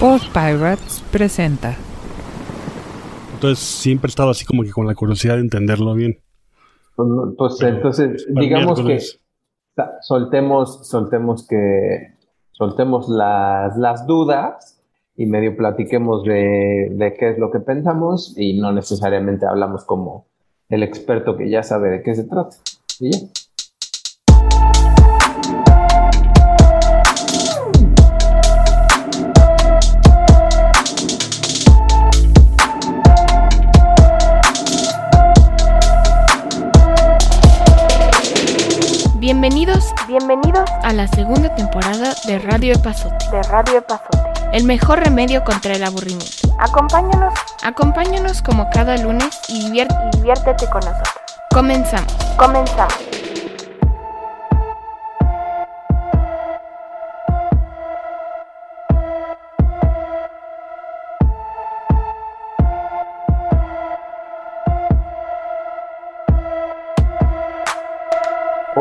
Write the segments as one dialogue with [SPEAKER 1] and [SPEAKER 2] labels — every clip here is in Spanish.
[SPEAKER 1] Post Pirates presenta.
[SPEAKER 2] Entonces siempre he estado así como que con la curiosidad de entenderlo bien.
[SPEAKER 3] Pues, pues,
[SPEAKER 2] Pero,
[SPEAKER 3] entonces,
[SPEAKER 2] para
[SPEAKER 3] digamos que soltemos, soltemos que soltemos las, las dudas y medio platiquemos de, de qué es lo que pensamos y no necesariamente hablamos como el experto que ya sabe de qué se trata. Y
[SPEAKER 4] Bienvenidos, a la segunda temporada de Radio Epazote.
[SPEAKER 5] de Radio Epazote.
[SPEAKER 4] El mejor remedio contra el aburrimiento.
[SPEAKER 5] Acompáñanos
[SPEAKER 4] Acompáñanos como cada lunes y
[SPEAKER 5] y diviértete con nosotros.
[SPEAKER 4] Comenzamos.
[SPEAKER 5] Comenzamos.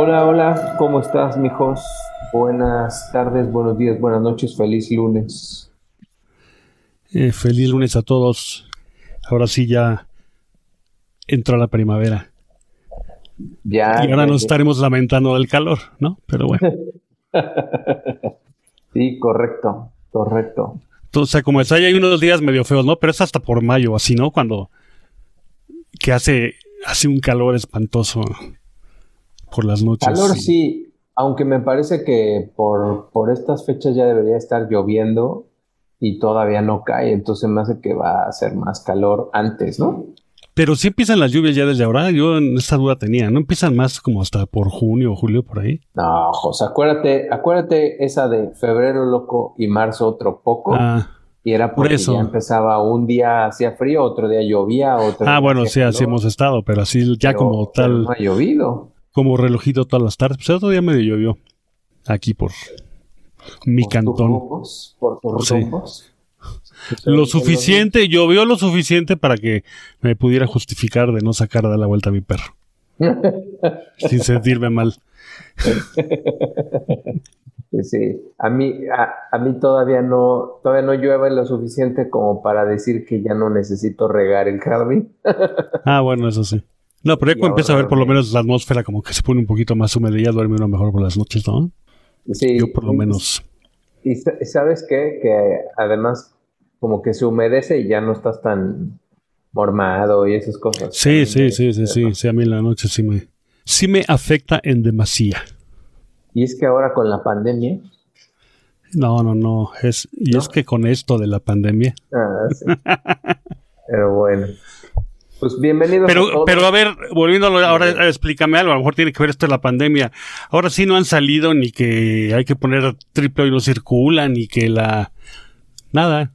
[SPEAKER 3] Hola, hola, ¿cómo estás, mijos? Buenas tardes, buenos días, buenas noches, feliz lunes.
[SPEAKER 2] Eh, feliz lunes a todos. Ahora sí ya entró la primavera.
[SPEAKER 3] Ya,
[SPEAKER 2] y ahora nos estaremos lamentando del calor, ¿no? Pero bueno.
[SPEAKER 3] Sí, correcto, correcto.
[SPEAKER 2] Sea, como es, ahí hay unos días medio feos, ¿no? Pero es hasta por mayo, así, ¿no? Cuando que hace, hace un calor espantoso por las noches.
[SPEAKER 3] Calor sí, aunque me parece que por, por estas fechas ya debería estar lloviendo y todavía no cae, entonces me hace que va a hacer más calor antes, ¿no?
[SPEAKER 2] Pero sí empiezan las lluvias ya desde ahora. Yo en esta duda tenía. ¿No empiezan más como hasta por junio o julio por ahí?
[SPEAKER 3] No, José, acuérdate, acuérdate esa de febrero loco y marzo otro poco,
[SPEAKER 2] Ah,
[SPEAKER 3] y era
[SPEAKER 2] por
[SPEAKER 3] porque
[SPEAKER 2] eso.
[SPEAKER 3] ya empezaba un día hacía frío, otro día llovía, otro
[SPEAKER 2] ah
[SPEAKER 3] día
[SPEAKER 2] bueno, sí, así hemos estado, pero así ya
[SPEAKER 3] pero-
[SPEAKER 2] como tal.
[SPEAKER 3] no ha llovido.
[SPEAKER 2] Como relojito todas las tardes. Pues el otro día medio llovió aquí por mi
[SPEAKER 3] Por
[SPEAKER 2] cantón.
[SPEAKER 3] por tus
[SPEAKER 2] Sí. Lo suficiente, llovió lo suficiente para que me pudiera justificar de no sacar dar la vuelta a mi perro, sin sentirme mal.
[SPEAKER 3] Sí, sí. A mí, a, a mí todavía no, todavía no llueve lo suficiente como para decir que ya no necesito regar el jardín.
[SPEAKER 2] Ah, bueno, eso sí. No, pero ya empieza a ver por lo menos la atmósfera como que se pone un poquito más húmeda y ya duerme uno mejor por las noches, ¿no?
[SPEAKER 3] Sí,
[SPEAKER 2] Yo por lo menos.
[SPEAKER 3] Y, sa- sabes qué? Que además como que se humedece y ya no estás tan mormado y esas cosas.
[SPEAKER 2] Sí, sí, sí, sí, sí, sí, a mí en la noche sí me, sí me afecta en demasía.
[SPEAKER 3] Y es que ahora con la pandemia,
[SPEAKER 2] No, no, no, es, y
[SPEAKER 3] ¿No?
[SPEAKER 2] es que con esto de la pandemia.
[SPEAKER 3] ah, sí. Pero bueno. Pues bienvenidos a
[SPEAKER 2] Pero,
[SPEAKER 3] todos.
[SPEAKER 2] pero a ver, volviéndolo ahora, explícame algo, a lo mejor tiene que ver esto de la pandemia. Ahora sí no han salido ni que hay que poner triple y no circula, ni que la... Nada.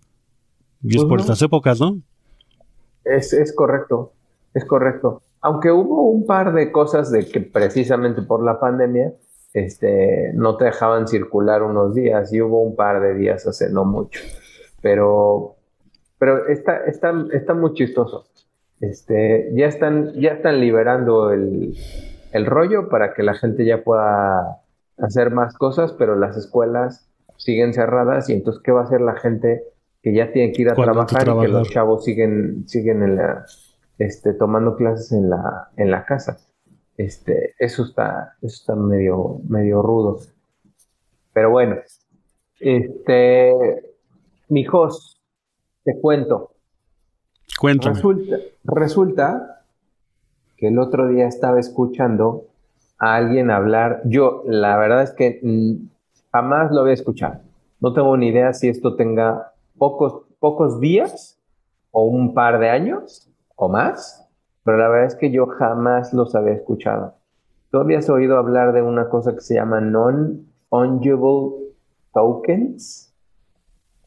[SPEAKER 2] Y es
[SPEAKER 3] Pues
[SPEAKER 2] por
[SPEAKER 3] no.
[SPEAKER 2] estas épocas, ¿no?
[SPEAKER 3] Es, es correcto, es correcto. Aunque hubo un par de cosas de que precisamente por la pandemia, este, no te dejaban circular unos días y hubo un par de días hace no mucho. Pero, pero está, está, está muy chistoso. Este, ya están, ya están liberando el, el rollo para que la gente ya pueda hacer más cosas, pero las escuelas siguen cerradas y entonces, ¿qué va a hacer la gente que ya tiene que ir a
[SPEAKER 2] ¿Cuándo hay que
[SPEAKER 3] trabajar y que los chavos siguen, siguen en la, este, tomando clases en la, en la casa? Este, eso está, eso está medio, medio rudo. Pero bueno, este, mijos, te cuento.
[SPEAKER 2] Cuéntame.
[SPEAKER 3] Resulta, resulta que el otro día estaba escuchando a alguien hablar. Yo, la verdad es que mm, jamás lo había escuchado. No tengo ni idea si esto tenga pocos, pocos días o un par de años o más, pero la verdad es que yo jamás los había escuchado. ¿Tú habías oído hablar de una cosa que se llama non-fungible tokens?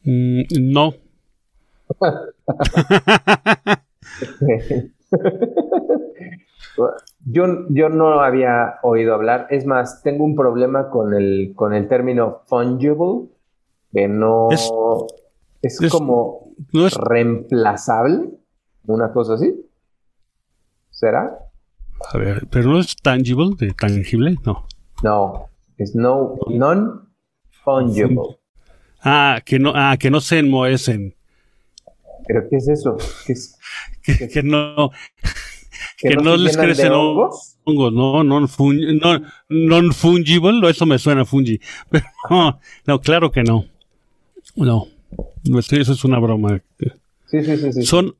[SPEAKER 2] Mm, no.
[SPEAKER 3] Yo, yo no había oído hablar, es más, tengo un problema con el, con el término fungible, que no
[SPEAKER 2] Es-
[SPEAKER 3] es,
[SPEAKER 2] es-
[SPEAKER 3] como
[SPEAKER 2] No es...
[SPEAKER 3] reemplazable, una cosa así. ¿Será?
[SPEAKER 2] A ver, pero no es tangible, de tangible, no.
[SPEAKER 3] No, es no, non-fungible.
[SPEAKER 2] Ah, que no, ah, que no se enmohecen.
[SPEAKER 3] ¿Pero qué es eso? ¿Qué es?
[SPEAKER 2] Que, que no,
[SPEAKER 3] ¿Que
[SPEAKER 2] que
[SPEAKER 3] no
[SPEAKER 2] no les crecen
[SPEAKER 3] hongos?
[SPEAKER 2] hongos, no, non, fun- no, non fungible, eso me suena a fungi. Pero no, no, claro que no. No, eso es una broma.
[SPEAKER 3] Sí, sí, sí. sí.
[SPEAKER 2] Son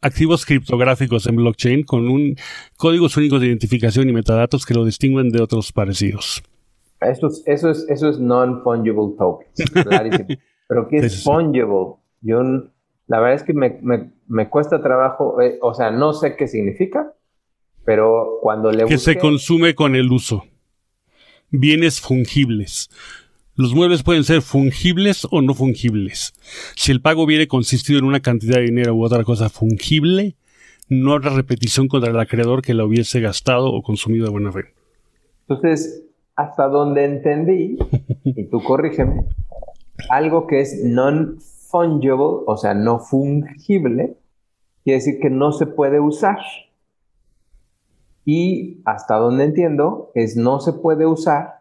[SPEAKER 2] activos criptográficos en blockchain con un códigos únicos de identificación y metadatos que lo distinguen de otros parecidos.
[SPEAKER 3] Eso es, eso es, eso es non-fungible tokens. Pero ¿qué es fungible? Yo, la verdad es que me, me- me cuesta trabajo, eh, o sea, no sé qué significa, pero cuando le
[SPEAKER 2] que se consume con el uso. Bienes fungibles. Los muebles pueden ser fungibles o no fungibles. Si el pago viene consistido en una cantidad de dinero u otra cosa fungible, no habrá repetición contra el acreedor que la hubiese gastado o consumido de buena fe.
[SPEAKER 3] Entonces, hasta donde entendí, y tú corrígeme, algo que es non-fungible, o sea, no fungible, quiere decir que no se puede usar. Y hasta donde entiendo, es no se puede usar,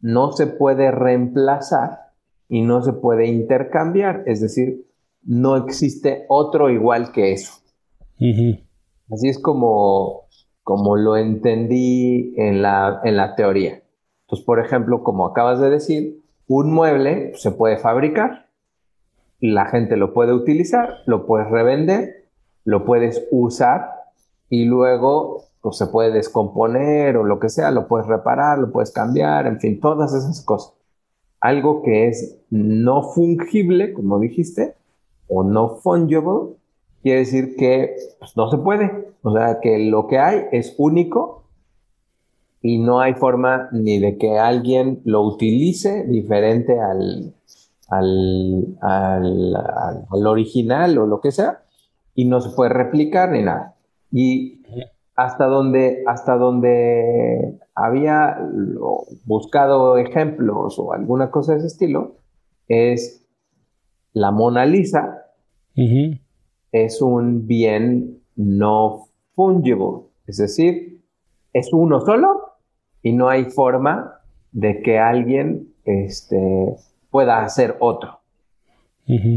[SPEAKER 3] no se puede reemplazar y no se puede intercambiar. Es decir, no existe otro igual que eso. Así es como, como lo entendí en la, en la teoría. Entonces, por ejemplo, como acabas de decir, un mueble se puede fabricar, la gente lo puede utilizar, lo puedes revender, lo puedes usar y luego pues, se puede descomponer o lo que sea, lo puedes reparar, lo puedes cambiar, en fin, todas esas cosas. Algo que es no fungible, como dijiste, o no fungible, quiere decir que pues, no se puede. O sea, que lo que hay es único y no hay forma ni de que alguien lo utilice diferente al, al, al, al- al original o lo que sea, y no se puede replicar ni nada. Y hasta donde, hasta donde había buscado ejemplos o alguna cosa de ese estilo, es la Mona Lisa,
[SPEAKER 2] Ujú.
[SPEAKER 3] es un bien no fungible, es decir, es uno solo y no hay forma de que alguien este, pueda hacer otro,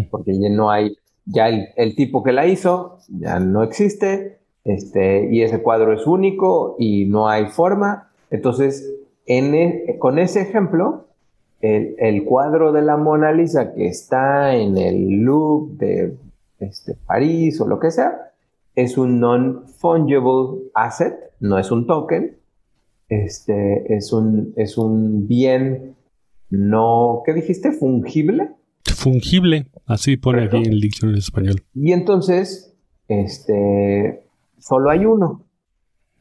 [SPEAKER 3] porque ya no hay, ya el, el tipo que la hizo ya no existe, este, y ese cuadro es único y no hay forma. Entonces, en e- con ese ejemplo, el, el cuadro de la Mona Lisa que está en el Louvre de este, París o lo que sea, es un non-fungible asset, no es un token, este, es un, es un bien no, ¿qué dijiste? Fungible.
[SPEAKER 2] Fungible, así pone aquí en el diccionario español.
[SPEAKER 3] Y entonces, este, solo hay uno.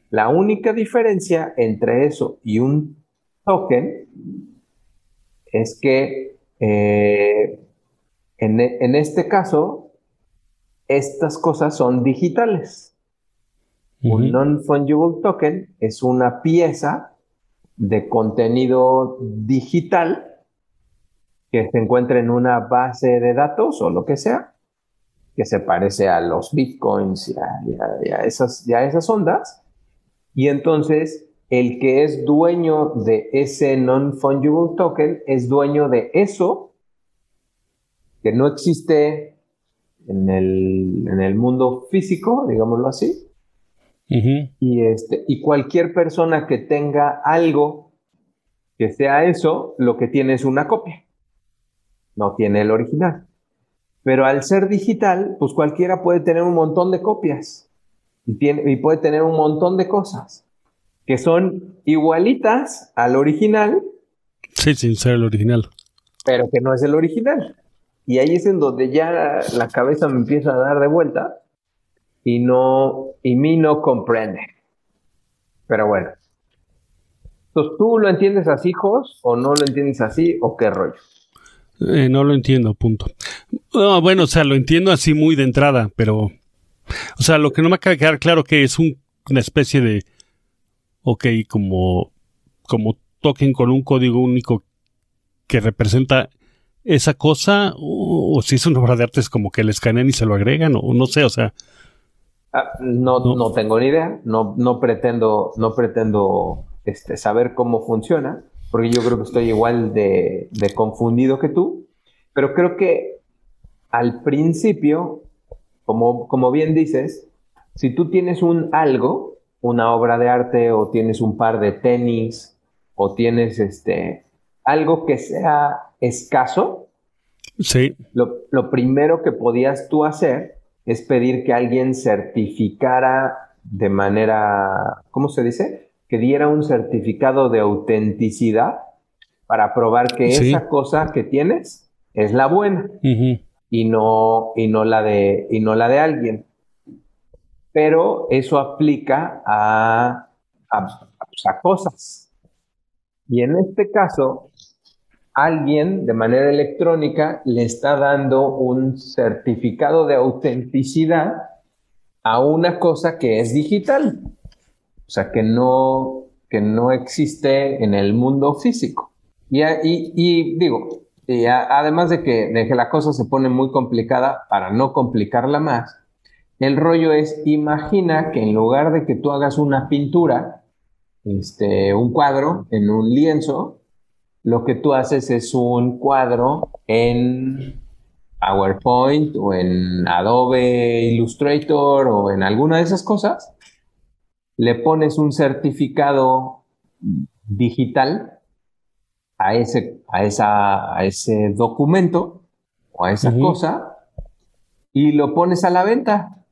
[SPEAKER 3] La única diferencia entre eso y un token es que eh, en, en este caso, estas cosas son digitales. Un non-fungible token es una pieza de contenido digital que se encuentra en una base de datos o lo que sea, que se parece a los bitcoins y a, esas, esas ondas. Y entonces el que es dueño de ese non-fungible token es dueño de eso que no existe en el, en el mundo físico, digámoslo así,
[SPEAKER 2] Ujú.
[SPEAKER 3] y, este, y cualquier persona que tenga algo que sea eso, lo que tiene es una copia. No tiene el original. Pero al ser digital, pues cualquiera puede tener un montón de copias. Y, tiene, y puede tener un montón de cosas que son igualitas al original,
[SPEAKER 2] Sí, sin ser el original.
[SPEAKER 3] pero que no es el original. Y ahí es en donde ya la cabeza me empieza a dar de vuelta y no, y mí no comprende. Pero bueno. Entonces, ¿tú lo entiendes así, Jos? ¿O no lo entiendes así? ¿O qué rollo?
[SPEAKER 2] Eh, no lo entiendo, punto. No, bueno, o sea, lo entiendo así muy de entrada, pero. O sea, lo que no me acaba de quedar claro que es un- una especie de. Ok, como. Como token con un código único que representa esa cosa, o, o si es una obra de arte, es como que le escanean y se lo agregan, o no sé, o sea.
[SPEAKER 3] Ah, no,
[SPEAKER 2] No.
[SPEAKER 3] no tengo ni idea. No, no pretendo, no pretendo este, saber cómo funciona, porque yo creo que estoy igual de, de confundido que tú. pero creo que al principio, como, como bien dices, si tú tienes un algo, una obra de arte o tienes un par de tenis o tienes este algo que sea escaso,
[SPEAKER 2] Sí.
[SPEAKER 3] lo, lo primero que podías tú hacer es pedir que alguien certificara de manera, ¿cómo se dice? Que diera un certificado de autenticidad para probar que
[SPEAKER 2] Sí.
[SPEAKER 3] esa cosa que tienes es la buena y no, y no la de, y no la de alguien. Pero eso aplica a, a, pues, a cosas. Y en este caso, alguien de manera electrónica le está dando un certificado de autenticidad a una cosa que es digital. O sea, que no, que no existe en el mundo físico. Y, digo, además de que, de que la cosa se pone muy complicada, para no complicarla más, el rollo es, imagina que en lugar de que tú hagas una pintura, este, un cuadro en un lienzo, lo que tú haces es un cuadro en PowerPoint o en Adobe Illustrator o en alguna de esas cosas, le pones un certificado digital a ese, a esa, a ese documento o a esa cosa y lo pones a la venta.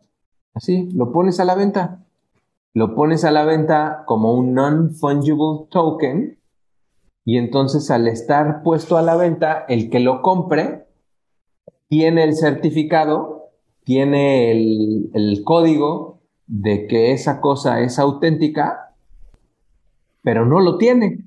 [SPEAKER 3] Así, lo pones a la venta. Lo pones a la venta como un non-fungible token y entonces al estar puesto a la venta, el que lo compre tiene el certificado, tiene el, el código de que esa cosa es auténtica, pero no lo tiene.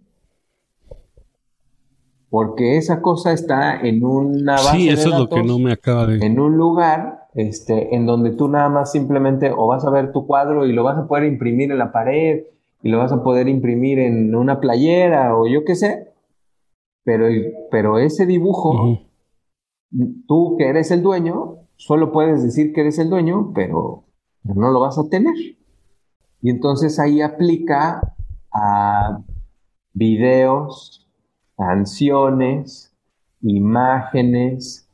[SPEAKER 3] Porque esa cosa está en una base
[SPEAKER 2] Sí,
[SPEAKER 3] de
[SPEAKER 2] eso es lo que
[SPEAKER 3] datos,
[SPEAKER 2] no me acaba de.
[SPEAKER 3] en un lugar este, en donde tú nada más simplemente o vas a ver tu cuadro y lo vas a poder imprimir en la pared y lo vas a poder imprimir en una playera o yo qué sé, pero, pero ese dibujo, tú que eres el dueño, solo puedes decir que eres el dueño, pero no lo vas a tener. Y entonces ahí aplica a videos, canciones, imágenes,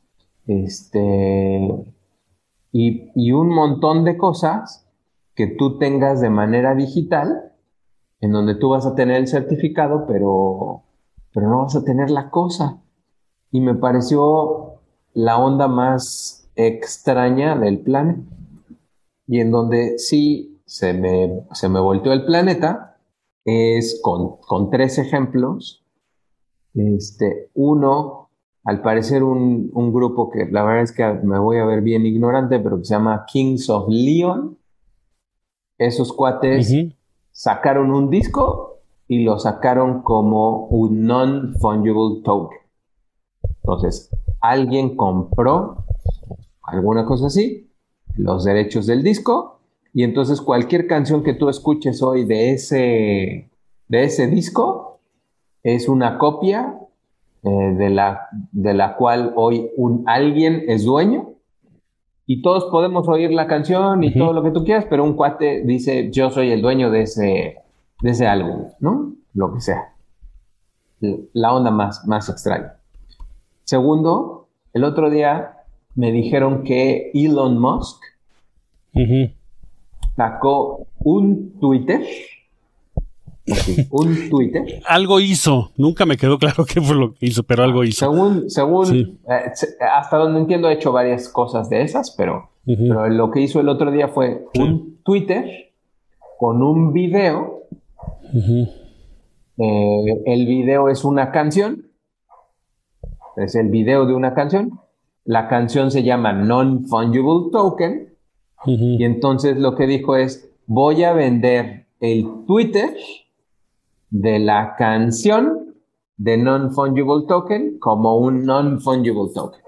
[SPEAKER 3] este, y, y un montón de cosas que tú tengas de manera digital, en donde tú vas a tener el certificado, pero, pero no vas a tener la cosa. Y me pareció la onda más extraña del planeta. Y en donde sí se me, se me volteó el planeta es con, con tres ejemplos. Este, uno, al parecer un, un grupo que la verdad es que me voy a ver bien ignorante, pero que se llama Kings of Leon. Esos cuates. Sacaron un disco y lo sacaron como un non-fungible token. Entonces, alguien compró alguna cosa así, los derechos del disco, y entonces cualquier canción que tú escuches hoy de ese, de ese disco es una copia eh, de, la, de la cual hoy un alguien es dueño. Y todos podemos oír la canción y todo lo que tú quieras, pero un cuate dice, yo soy el dueño de ese, de ese álbum, ¿no? Lo que sea. La onda más, más extraña. Segundo, el otro día me dijeron que Elon Musk sacó un Twitter. Así, un Twitter.
[SPEAKER 2] Algo hizo. Nunca me quedó claro qué fue lo que hizo, pero algo hizo.
[SPEAKER 3] Según, según
[SPEAKER 2] Sí.
[SPEAKER 3] eh, hasta donde entiendo, ha hecho varias cosas de esas, pero, pero lo que hizo el otro día fue
[SPEAKER 2] Sí.
[SPEAKER 3] un Twitter con un video. Eh, el video es una canción. Es el video de una canción. La canción se llama Non-Fungible Token. Y entonces lo que dijo es, voy a vender el Twitter de la canción de Non-Fungible Token como un Non-Fungible Token.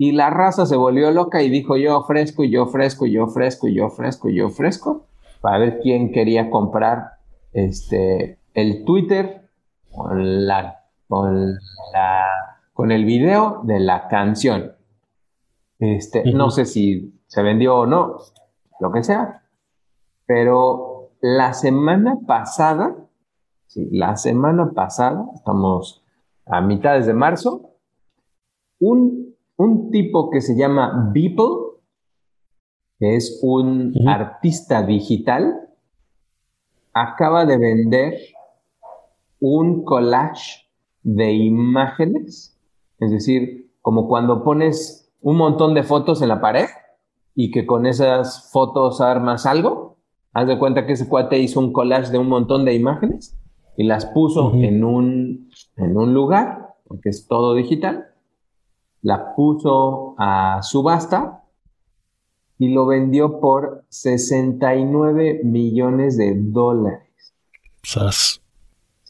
[SPEAKER 3] Y la raza se volvió loca y dijo, yo ofrezco, yo ofrezco, yo ofrezco, yo ofrezco, yo ofrezco, para ver quién quería comprar este, el Twitter con, la, con, la, con el video de la canción. Este. No sé si se vendió o no, lo que sea, pero la semana pasada, sí, la semana pasada, estamos a mitades de marzo, un, un tipo que se llama Beeple, que es un artista digital, acaba de vender un collage de imágenes, es decir, como cuando pones un montón de fotos en la pared y que con esas fotos armas algo, haz de cuenta que ese cuate hizo un collage de un montón de imágenes y las puso en, un, en un lugar, porque es todo digital, la puso a subasta y lo vendió por 69 millones de dólares
[SPEAKER 2] Sas.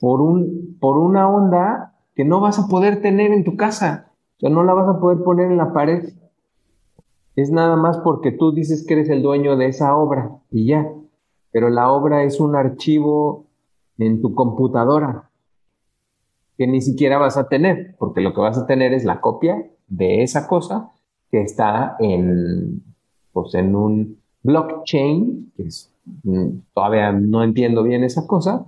[SPEAKER 3] por, un, por una onda que no vas a poder tener en tu casa. O sea, no la vas a poder poner en la pared. Es nada más porque tú dices que eres el dueño de esa obra y ya. Pero la obra es un archivo en tu computadora que ni siquiera vas a tener, porque lo que vas a tener es la copia de esa cosa que está en, pues, en un blockchain, que es, mm, todavía no entiendo bien esa cosa,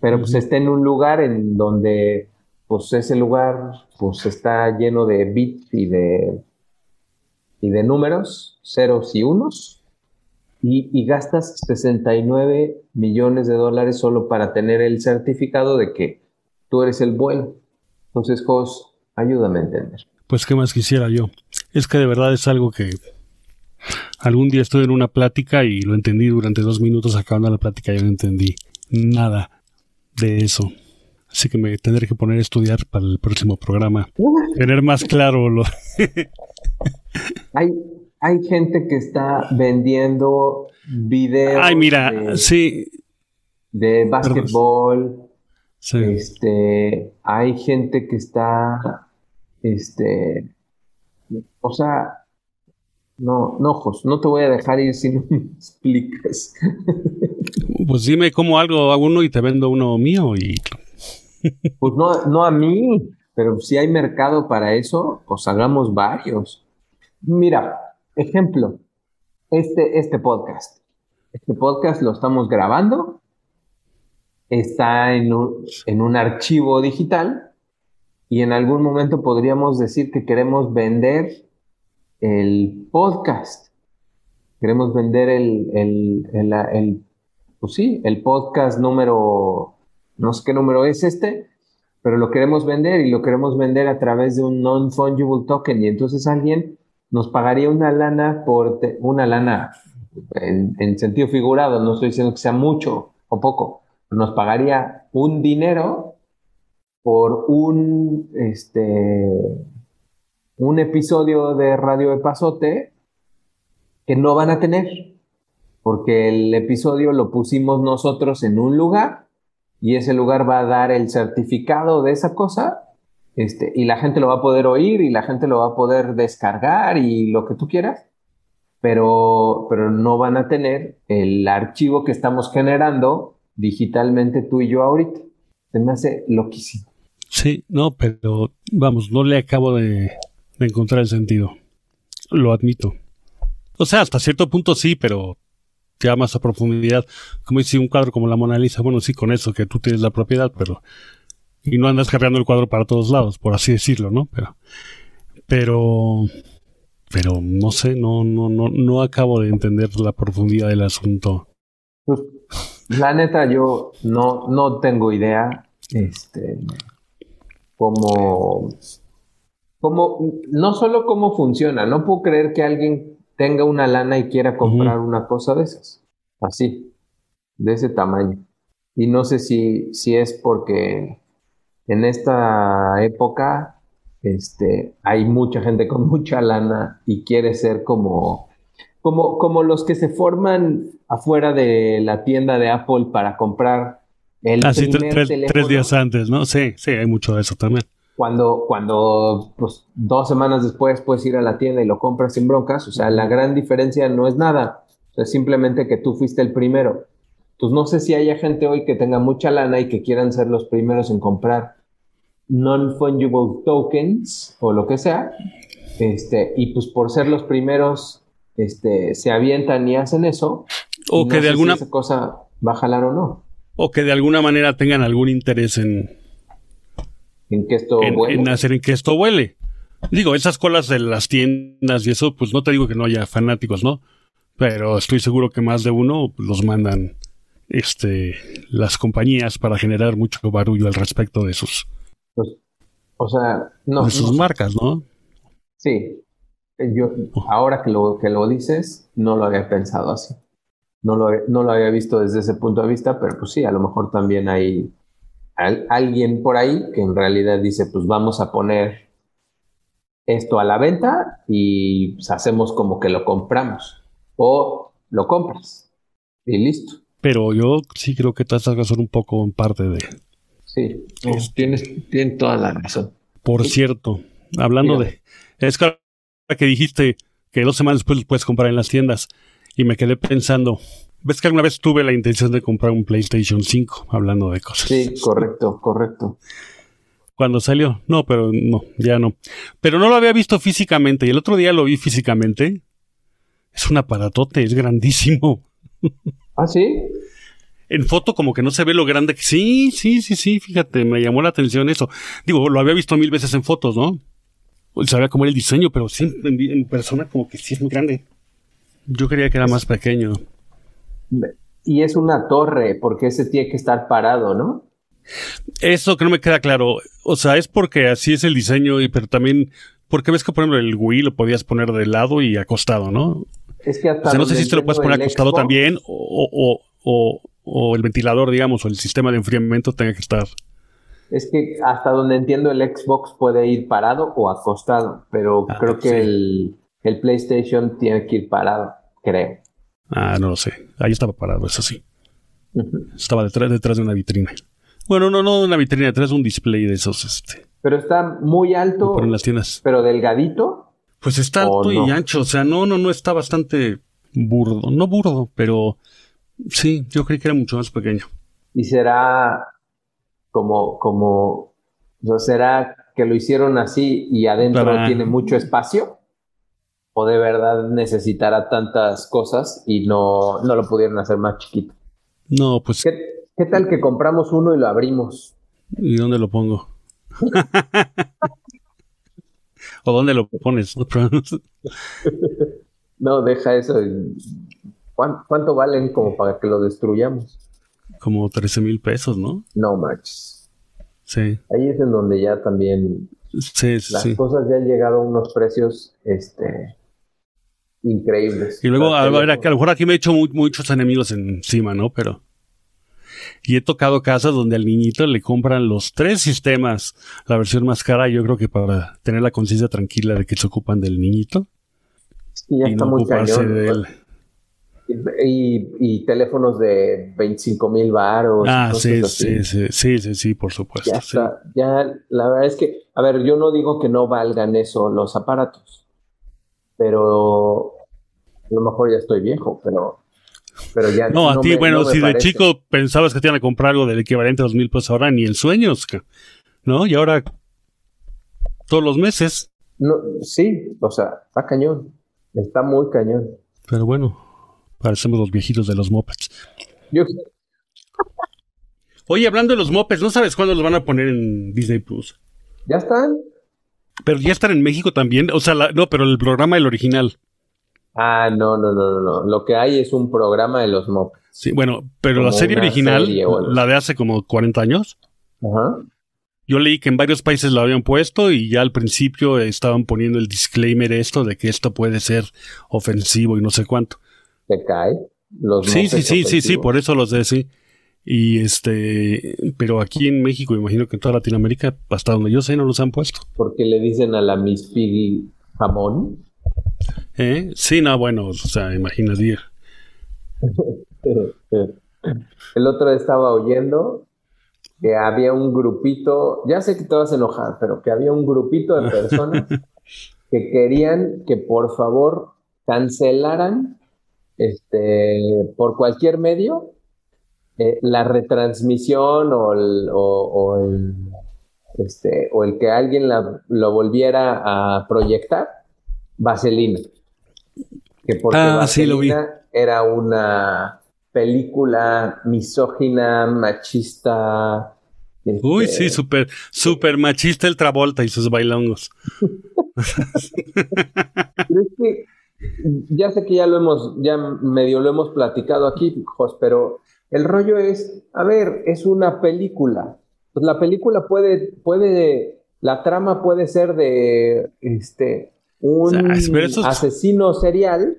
[SPEAKER 3] pero pues está en un lugar en donde pues ese lugar pues está lleno de bits y de y de números, ceros y unos, y, y gastas 69 millones de dólares solo para tener el certificado de que tú eres el bueno. Entonces, Jos, ayúdame a entender.
[SPEAKER 2] Pues qué más quisiera yo. Es que de verdad es algo que algún día estuve en una plática y lo entendí durante dos minutos acabando la plática y no entendí nada de eso. Así que me tendré que poner a estudiar para el próximo programa. Tener más claro lo...
[SPEAKER 3] Hay, hay gente que está vendiendo videos
[SPEAKER 2] Ay, mira,
[SPEAKER 3] de,
[SPEAKER 2] sí.
[SPEAKER 3] de básquetbol.
[SPEAKER 2] sí.
[SPEAKER 3] Este, hay gente que está, este, o sea, no, no, Jos, no te voy a dejar ir si no me explicas.
[SPEAKER 2] Pues dime cómo algo a uno y te vendo uno mío y
[SPEAKER 3] Pues no, no a mí, pero si hay mercado para eso, pues hagamos varios. Mira, ejemplo, este, este podcast. Este podcast lo estamos grabando, está en un, en un archivo digital y en algún momento podríamos decir que queremos vender el podcast. Queremos vender el, el, el, pues sí, el podcast número, no sé qué número es este, pero lo queremos vender y lo queremos vender a través de un non-fungible token y entonces alguien nos pagaría una lana por una lana en, en sentido figurado, no estoy diciendo que sea mucho o poco, nos pagaría un dinero por un este un episodio de Radio de Pasote que no van a tener porque el episodio lo pusimos nosotros en un lugar y ese lugar va a dar el certificado de esa cosa, este, y la gente lo va a poder oír y la gente lo va a poder descargar y lo que tú quieras, pero, pero no van a tener el archivo que estamos generando digitalmente tú y yo ahorita. Se me hace loquísimo.
[SPEAKER 2] Sí, no, pero vamos, no le acabo de, encontrar el sentido. Lo admito. O sea, hasta cierto punto sí, pero ya más a profundidad. Como dice un cuadro como la Mona Lisa, bueno, sí, con eso, que tú tienes la propiedad, pero... Y no andas cargando el cuadro para todos lados, por así decirlo, ¿no? Pero... Pero... Pero no sé, no, no, no, no acabo de entender la profundidad del asunto.
[SPEAKER 3] Pues, la neta, yo no, no tengo idea, este, cómo, cómo, no solo cómo funciona, no puedo creer que alguien tenga una lana y quiera comprar una cosa de esas, así, de ese tamaño. Y no sé si, si es porque en esta época, este, hay mucha gente con mucha lana y quiere ser como, como, como los que se forman afuera de la tienda de Apple para comprar el
[SPEAKER 2] Así
[SPEAKER 3] primer
[SPEAKER 2] tres,
[SPEAKER 3] teléfono.
[SPEAKER 2] tres días antes, ¿no? Sí, sí, hay mucho de eso también.
[SPEAKER 3] Cuando, cuando pues, dos semanas después puedes ir a la tienda y lo compras sin broncas, o sea, la gran diferencia no es nada, o sea, simplemente que tú fuiste el primero. Pues no sé si haya gente hoy que tenga mucha lana y que quieran ser los primeros en comprar non-fungible tokens o lo que sea, este, y pues por ser los primeros, este, se avientan y hacen eso.
[SPEAKER 2] O
[SPEAKER 3] no
[SPEAKER 2] que de
[SPEAKER 3] si
[SPEAKER 2] alguna
[SPEAKER 3] esa cosa va a jalar o no.
[SPEAKER 2] o que de alguna manera tengan algún interés en,
[SPEAKER 3] En que esto,
[SPEAKER 2] en, en hacer en que esto huele. Digo, esas colas de las tiendas y eso, pues no te digo que no haya fanáticos, ¿no? Pero estoy seguro que más de uno los mandan este las compañías para generar mucho barullo al respecto de sus,
[SPEAKER 3] Pues, o sea, no.
[SPEAKER 2] de sus
[SPEAKER 3] no-
[SPEAKER 2] marcas, ¿no?
[SPEAKER 3] sí. Yo, ahora que lo, que lo dices, no lo había pensado así. No lo, no lo había visto desde ese punto de vista, pero pues sí, a lo mejor también hay al- alguien por ahí que en realidad dice, pues vamos a poner esto a la venta y pues, hacemos como que lo compramos. O lo compras y listo.
[SPEAKER 2] Pero yo sí creo que todas cosas son un poco en parte de.
[SPEAKER 3] Sí, tienes, tienes toda la razón.
[SPEAKER 2] Por cierto, hablando de. Es que que dijiste que dos semanas después los puedes comprar en las tiendas. Y me quedé pensando. ¿Ves que alguna vez tuve la intención de comprar un PlayStation 5? Hablando de cosas.
[SPEAKER 3] Sí, correcto, correcto.
[SPEAKER 2] Cuando salió. No, pero no, ya no. Pero no lo había visto físicamente. Y el otro día lo vi físicamente. Es un aparatote, es grandísimo.
[SPEAKER 3] Ah, sí.
[SPEAKER 2] En foto como que no se ve lo grande que... Sí, sí, sí, sí, fíjate, me llamó la atención eso. Digo, lo había visto mil veces en fotos, ¿no? Pues Sabía cómo era el diseño, pero sí, en, en persona como que sí es muy grande. Yo creía que era más pequeño.
[SPEAKER 3] Y es una torre, porque ese tiene que estar parado, ¿no?
[SPEAKER 2] Eso que no me queda claro. O sea, es porque así es el diseño, y pero también... Porque ves que, por ejemplo, el Wii lo podías poner de lado y acostado, ¿no?
[SPEAKER 3] Es que hasta
[SPEAKER 2] O sea, no sé si te lo puedes poner acostado
[SPEAKER 3] Xbox,
[SPEAKER 2] también o, o, o, o el ventilador, digamos, o el sistema de enfriamiento tenga que estar...
[SPEAKER 3] Es que hasta donde entiendo el Xbox puede ir parado o acostado, pero
[SPEAKER 2] Ah,
[SPEAKER 3] creo que
[SPEAKER 2] sí.
[SPEAKER 3] el, el PlayStation tiene que ir parado, creo.
[SPEAKER 2] Ah, no lo sé. Ahí estaba parado, eso sí.
[SPEAKER 3] Ujú.
[SPEAKER 2] Estaba detrás, detrás de una vitrina. Bueno, no, no una vitrina, detrás de un display de esos, este,
[SPEAKER 3] Pero está muy alto,
[SPEAKER 2] ponen las tiendas.
[SPEAKER 3] pero delgadito.
[SPEAKER 2] Pues está
[SPEAKER 3] ¿O
[SPEAKER 2] alto y ancho, o sea, no, no, no está bastante burdo. No burdo, pero sí, yo creí que era mucho más pequeño.
[SPEAKER 3] Y será como, como, o será que lo hicieron así y adentro
[SPEAKER 2] Para-
[SPEAKER 3] tiene mucho espacio. O de verdad necesitará tantas cosas y no, no lo pudieron hacer más chiquito.
[SPEAKER 2] No, pues,
[SPEAKER 3] ¿Qué, qué tal que compramos uno y lo abrimos?
[SPEAKER 2] ¿y dónde lo pongo? ¿O dónde lo pones?
[SPEAKER 3] No, deja eso. ¿Cuán- ¿Cuánto valen como para que lo destruyamos?
[SPEAKER 2] Como 13 mil pesos, ¿no?
[SPEAKER 3] No manches.
[SPEAKER 2] Sí,
[SPEAKER 3] Ahí es en donde ya también
[SPEAKER 2] sí, sí.
[SPEAKER 3] las
[SPEAKER 2] sí.
[SPEAKER 3] cosas ya han llegado a unos precios este increíbles.
[SPEAKER 2] Y luego, a, ver, a lo mejor aquí me he hecho mu- muchos enemigos encima, ¿no? Pero. Y he tocado casas donde al niñito le compran los tres sistemas, la versión más cara, yo creo que para tener la conciencia tranquila de que se ocupan del niñito
[SPEAKER 3] Y ya
[SPEAKER 2] y
[SPEAKER 3] está
[SPEAKER 2] no
[SPEAKER 3] muy
[SPEAKER 2] ocuparse
[SPEAKER 3] cañón.
[SPEAKER 2] de él.
[SPEAKER 3] Y, y teléfonos de 25 mil baros.
[SPEAKER 2] Ah, sí, sí, sí, sí, sí, sí, por supuesto.
[SPEAKER 3] Ya
[SPEAKER 2] sí.
[SPEAKER 3] está. Ya, la verdad es que, a ver, yo no digo que no valgan eso los aparatos, pero a lo mejor ya estoy viejo, pero, pero ya
[SPEAKER 2] No, a ti,
[SPEAKER 3] me-
[SPEAKER 2] bueno,
[SPEAKER 3] no
[SPEAKER 2] si de chico pensabas que te iban a comprar algo del equivalente a dos mil pesos ahora, ni en sueños, ¿no? Y ahora, todos los meses.
[SPEAKER 3] No, sí, o sea, está cañón. Está muy cañón.
[SPEAKER 2] Pero bueno, parecemos los viejitos de los mopeds.
[SPEAKER 3] Yo,
[SPEAKER 2] Oye, hablando de los mopeds, ¿no sabes cuándo los van a poner en Disney Plus?
[SPEAKER 3] ¿Ya están?
[SPEAKER 2] Pero ya están en México también. O sea, la- no, pero el programa, el original.
[SPEAKER 3] Ah, no, no, no, no, no. Lo que hay es un programa de los mopeds.
[SPEAKER 2] Sí, bueno, pero
[SPEAKER 3] Como
[SPEAKER 2] la serie original,
[SPEAKER 3] serie
[SPEAKER 2] la de hace como 40 años,
[SPEAKER 3] Ajá.
[SPEAKER 2] yo leí que en varios países la habían puesto y ya al principio estaban poniendo el disclaimer esto de que esto puede ser ofensivo y no sé cuánto.
[SPEAKER 3] Se cae. Los
[SPEAKER 2] Sí, sí, sí, sí, sí, por eso los de sí. Y este, pero aquí en México, imagino que en toda Latinoamérica, hasta donde yo sé, no los han puesto.
[SPEAKER 3] Porque le dicen a la Miss Piggy jamón.
[SPEAKER 2] ¿Eh? Sí, no, bueno, o sea, imagínate.
[SPEAKER 3] El otro estaba oyendo que había un grupito, ya sé que te vas a enojar, pero que había un grupito de personas que querían que por favor cancelaran este, por cualquier medio eh, la retransmisión o el, o, o el, este, o el que alguien la- lo volviera a proyectar, Vaselina. Que porque
[SPEAKER 2] Ah, sí, lo vi.
[SPEAKER 3] Vaselina era una película misógina, machista.
[SPEAKER 2] Uy,
[SPEAKER 3] este,
[SPEAKER 2] sí, súper, súper machista el Travolta y sus bailongos.
[SPEAKER 3] Pero es que ya sé que ya lo hemos, ya medio lo hemos platicado aquí, Jos, pero el rollo es, a ver, es una película. Pues la película puede, puede, la trama puede ser de este un
[SPEAKER 2] O sea,
[SPEAKER 3] asesino serial,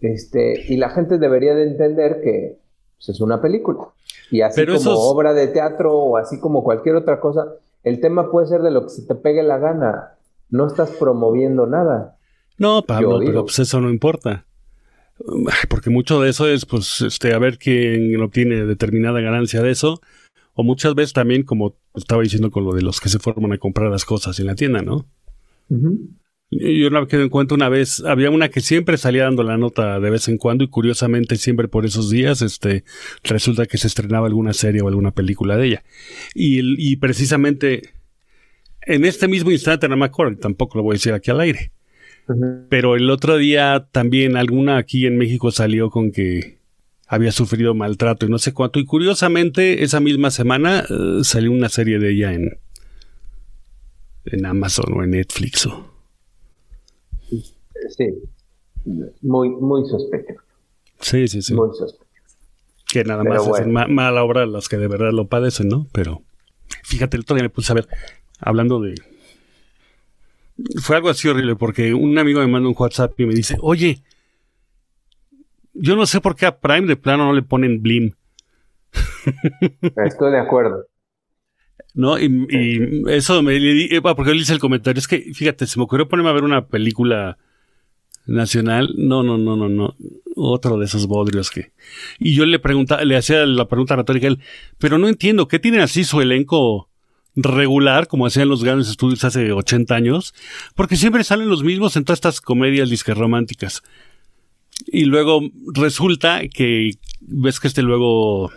[SPEAKER 3] este, y la gente debería de entender que pues, es una película. Y así
[SPEAKER 2] Pero
[SPEAKER 3] como
[SPEAKER 2] esos-
[SPEAKER 3] obra de teatro o así como cualquier otra cosa, el tema puede ser de lo que se te pegue la gana. No estás promoviendo nada.
[SPEAKER 2] No, Pablo, pero pues eso no importa. Porque mucho de eso es, pues, este, a ver quién obtiene determinada ganancia de eso. O muchas veces también, como estaba diciendo con lo de los que se forman a comprar las cosas en la tienda, ¿no? Yo una vez que me cuenta una vez, había una que siempre salía dando la nota de vez en cuando y curiosamente siempre por esos días, este, resulta que se estrenaba alguna serie o alguna película de ella. Y, y precisamente en este mismo instante, no me acuerdo, tampoco lo voy a decir aquí al aire, Pero el otro día también alguna aquí en México salió con que había sufrido maltrato y no sé cuánto. Y curiosamente, esa misma semana eh, salió una serie de ella en, en Amazon o en Netflix. O,
[SPEAKER 3] Sí. Muy, muy sospechoso.
[SPEAKER 2] sí, sí, sí.
[SPEAKER 3] Muy sospechoso.
[SPEAKER 2] Que nada
[SPEAKER 3] Pero
[SPEAKER 2] más
[SPEAKER 3] bueno.
[SPEAKER 2] hacen ma- mala obra las que de verdad lo padecen, ¿no? Pero fíjate, el otro día me puse a ver, hablando de... Fue algo así horrible porque un amigo me manda un WhatsApp y me dice, oye, yo no sé por qué a Prime de plano no le ponen Blim.
[SPEAKER 3] Estoy de acuerdo.
[SPEAKER 2] ¿No? Y, y eso me le di- porque él hice el comentario. Es que, fíjate, se me ocurrió ponerme a ver una película nacional. No, no, no, no, no. Otro de esos bodrios que. Y yo le preguntaba, le hacía la pregunta retórica a él, pero no entiendo, ¿qué tienen así su elenco regular, como hacían los grandes estudios hace 80 años? Porque siempre salen los mismos en todas estas comedias disque románticas. Y luego resulta que ves que este luego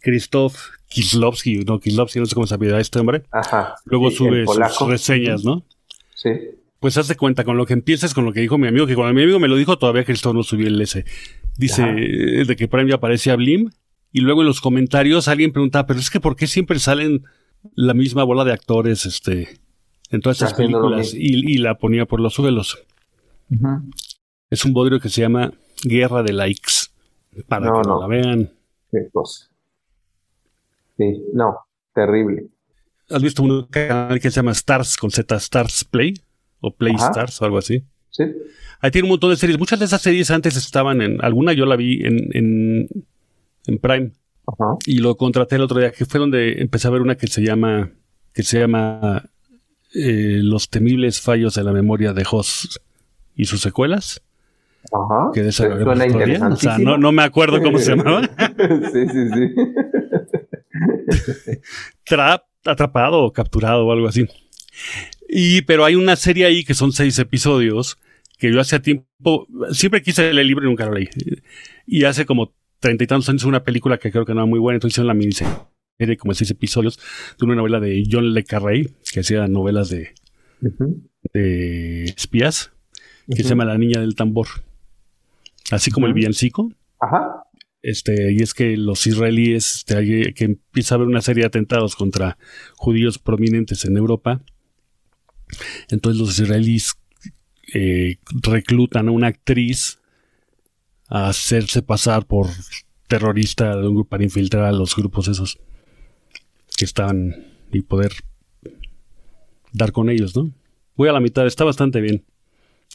[SPEAKER 2] Christoph Kislovsky, no Kislovsky, no sé cómo se apellida este hombre,
[SPEAKER 3] Ajá.
[SPEAKER 2] luego
[SPEAKER 3] Sí,
[SPEAKER 2] sube sus reseñas, ¿no?
[SPEAKER 3] Sí.
[SPEAKER 2] Pues haz de cuenta, con lo que empieces, con lo que dijo mi amigo, que cuando mi amigo me lo dijo, todavía Christoph no subió el S. Dice
[SPEAKER 3] Ajá.
[SPEAKER 2] de que Prime ya aparecía Blim, y luego en los comentarios alguien preguntaba, pero es que ¿por qué siempre salen la misma bola de actores este, en todas estas películas? Y, y la ponía por los suelos. Es un bodrio que se llama Guerra de Likes, para
[SPEAKER 3] No,
[SPEAKER 2] que no
[SPEAKER 3] no.
[SPEAKER 2] la vean.
[SPEAKER 3] Qué cosa. Sí, no, terrible.
[SPEAKER 2] ¿Has visto un canal que se llama Stars con Z Stars Play? O Play
[SPEAKER 3] Ajá.
[SPEAKER 2] Stars o algo así.
[SPEAKER 3] Sí.
[SPEAKER 2] Ahí tiene un montón de series. Muchas de esas series antes estaban en. Alguna yo la vi en, en, en Prime.
[SPEAKER 3] Ajá.
[SPEAKER 2] Y lo contraté el otro día, que fue donde empecé a ver una que se llama. que se llama eh, Los temibles fallos de la memoria de Hoss y sus secuelas.
[SPEAKER 3] Ajá.
[SPEAKER 2] Que de esa
[SPEAKER 3] Suena.
[SPEAKER 2] O sea, no, no me acuerdo cómo se llamaba.
[SPEAKER 3] sí, sí, sí.
[SPEAKER 2] Trap, atrapado o capturado o algo así. Y, pero hay una serie ahí que son seis episodios que yo hace tiempo, siempre quise leer el libro y nunca lo leí. Y hace como treinta y tantos años una película que creo que no era muy buena, entonces hicieron la miniserie como de seis episodios de una novela de John Le Carré, que hacía novelas de, de espías, que se llama La Niña del Tambor. Así como el villancico.
[SPEAKER 3] Ajá.
[SPEAKER 2] Este, y es que los israelíes, este, que empieza a haber una serie de atentados contra judíos prominentes en Europa. Entonces los israelíes eh, reclutan a una actriz a hacerse pasar por terrorista de un grupo para infiltrar a los grupos esos que estaban y poder dar con ellos, ¿no? Voy a la mitad, está bastante bien.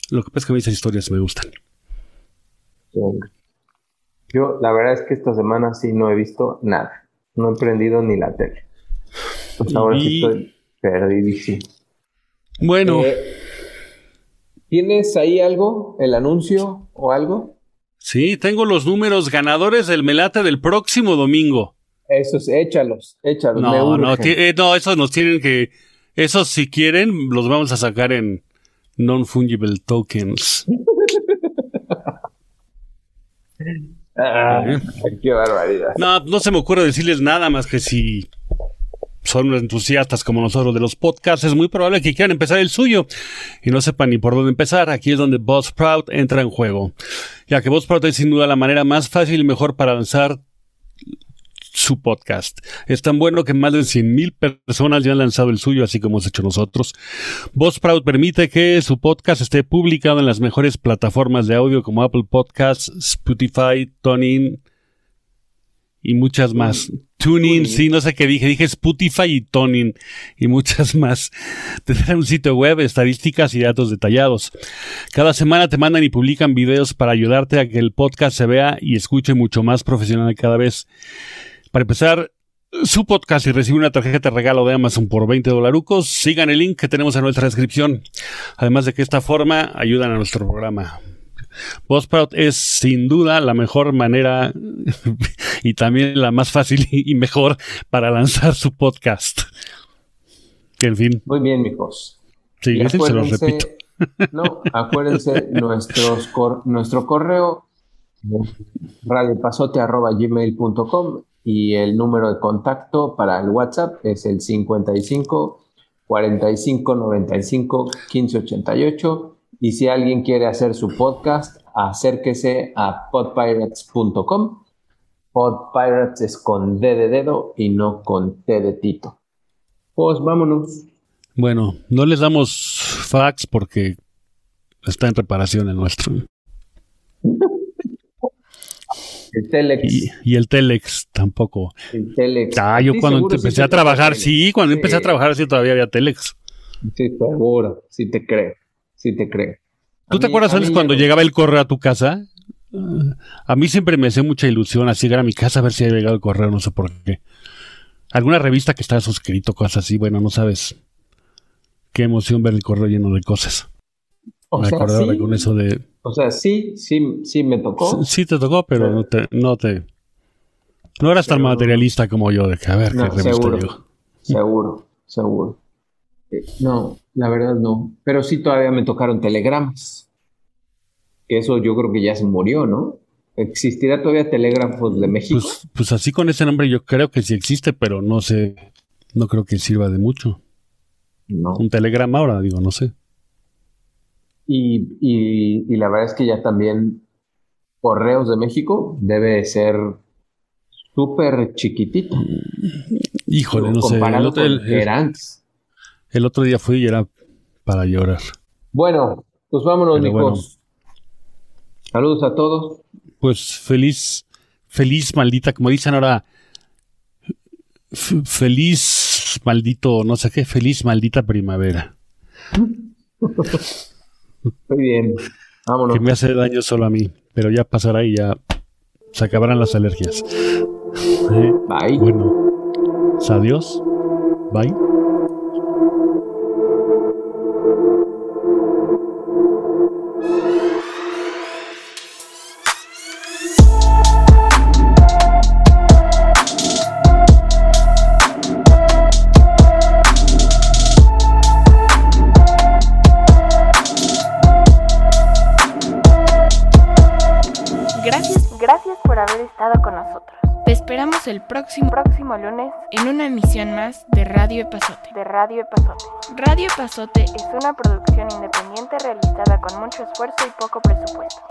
[SPEAKER 2] Lo que pasa es que a mí esas historias me gustan.
[SPEAKER 3] Yo, la verdad es que esta semana sí no he visto nada. No he prendido ni la tele. Pues ahora sí estoy perdidísimo.
[SPEAKER 2] Bueno.
[SPEAKER 3] Eh, ¿Tienes ahí algo? ¿El anuncio o algo?
[SPEAKER 2] Sí, tengo los números ganadores del Melate del próximo domingo.
[SPEAKER 3] Esos, échalos, échalos.
[SPEAKER 2] No, no, eh, no, esos nos tienen que. Esos, si quieren, los vamos a sacar en non-fungible tokens.
[SPEAKER 3] Ah,
[SPEAKER 2] Eh.
[SPEAKER 3] qué barbaridad.
[SPEAKER 2] No, no se me ocurre decirles nada más que si son entusiastas como nosotros de los podcasts, es muy probable que quieran empezar el suyo y no sepan ni por dónde empezar. Aquí es donde Buzzsprout entra en juego, ya que Buzzsprout es sin duda la manera más fácil y mejor para lanzar su podcast. Es tan bueno que más de 100.000 personas ya han lanzado el suyo, así como hemos hecho nosotros. Buzzsprout permite que su podcast esté publicado en las mejores plataformas de audio como Apple Podcasts, Spotify, TuneIn y muchas más. TuneIn, sí, no sé qué dije, dije Spotify y TuneIn y muchas más. Tendrán un sitio web, estadísticas y datos detallados. Cada semana te mandan y publican videos para ayudarte a que el podcast se vea y escuche mucho más profesional cada vez. Para empezar, su podcast y recibir una tarjeta de regalo de Amazon por 20 dolarucos, sigan el link que tenemos en nuestra descripción. Además de que esta forma ayudan a nuestro programa. Buzzsprout es sin duda la mejor manera y también la más fácil y mejor para lanzar su podcast. En fin.
[SPEAKER 3] Muy bien, mijos.
[SPEAKER 2] Sí, se lo
[SPEAKER 3] acuérdense-
[SPEAKER 2] repito.
[SPEAKER 3] No, acuérdense, nuestros cor- nuestro correo radiopasote.gmail.com y el número de contacto para el WhatsApp es el 55 45 95 15 88 y si alguien quiere hacer su podcast, acérquese a podpirates.com. Podpirates es con D de dedo y no con T de Tito. Pues vámonos.
[SPEAKER 2] Bueno, no les damos fax porque está en reparación el nuestro.
[SPEAKER 3] El Telex.
[SPEAKER 2] Y, y el Telex tampoco.
[SPEAKER 3] El Telex.
[SPEAKER 2] Ah, yo
[SPEAKER 3] Sí,
[SPEAKER 2] cuando
[SPEAKER 3] sí
[SPEAKER 2] empecé a trabajar, sí, cuando
[SPEAKER 3] Sí.
[SPEAKER 2] empecé a trabajar sí todavía había Telex.
[SPEAKER 3] Sí, seguro. Sí te creo. Sí te creo. A
[SPEAKER 2] ¿Tú te
[SPEAKER 3] mí-
[SPEAKER 2] acuerdas
[SPEAKER 3] a
[SPEAKER 2] antes
[SPEAKER 3] mí
[SPEAKER 2] cuando llegaba el correo a tu casa? A mí siempre me hacía mucha ilusión así llegar a mi casa a ver si había llegado el correo, no sé por qué. Alguna revista que estaba suscrito, cosas así, bueno, no sabes qué emoción ver el correo lleno de cosas.
[SPEAKER 3] O
[SPEAKER 2] me
[SPEAKER 3] sea,
[SPEAKER 2] acordaba
[SPEAKER 3] sí,
[SPEAKER 2] con eso de...
[SPEAKER 3] o sea, sí, sí, sí me tocó.
[SPEAKER 2] Sí te tocó, pero no te... No, te, no eras tan materialista como yo, de que a ver
[SPEAKER 3] No,
[SPEAKER 2] qué revista
[SPEAKER 3] seguro.
[SPEAKER 2] llegó.
[SPEAKER 3] Seguro, seguro. Eh, No, la verdad no. Pero sí todavía me tocaron telegramas. Eso yo creo que ya se murió, ¿no? ¿Existirá todavía Telégrafos de México?
[SPEAKER 2] Pues, pues así con ese nombre yo creo que sí existe, pero no sé, no creo que sirva de mucho.
[SPEAKER 3] no.
[SPEAKER 2] Un telegrama ahora, digo, no sé.
[SPEAKER 3] Y, y, y la verdad es que ya también Correos de México debe ser súper chiquitito.
[SPEAKER 2] Híjole, no sé. El
[SPEAKER 3] comparado
[SPEAKER 2] otro,
[SPEAKER 3] con
[SPEAKER 2] el- el-. El otro día fui y era para llorar.
[SPEAKER 3] Bueno, pues vámonos,
[SPEAKER 2] Pero
[SPEAKER 3] mijos. Saludos a todos.
[SPEAKER 2] Pues feliz, feliz maldita, como dicen ahora, feliz maldito, no sé qué, feliz maldita primavera.
[SPEAKER 3] Muy bien. Vámonos.
[SPEAKER 2] Que me hace daño solo a mí, pero ya pasará y ya se acabarán las alergias.
[SPEAKER 3] Bye.
[SPEAKER 2] Bueno, adiós. Bye.
[SPEAKER 4] Esperamos el próximo
[SPEAKER 5] Próximo lunes
[SPEAKER 4] en una emisión más de Radio Epazote.
[SPEAKER 5] de Radio Epazote.
[SPEAKER 4] Radio Epazote
[SPEAKER 5] Es una producción independiente realizada con mucho esfuerzo y poco presupuesto.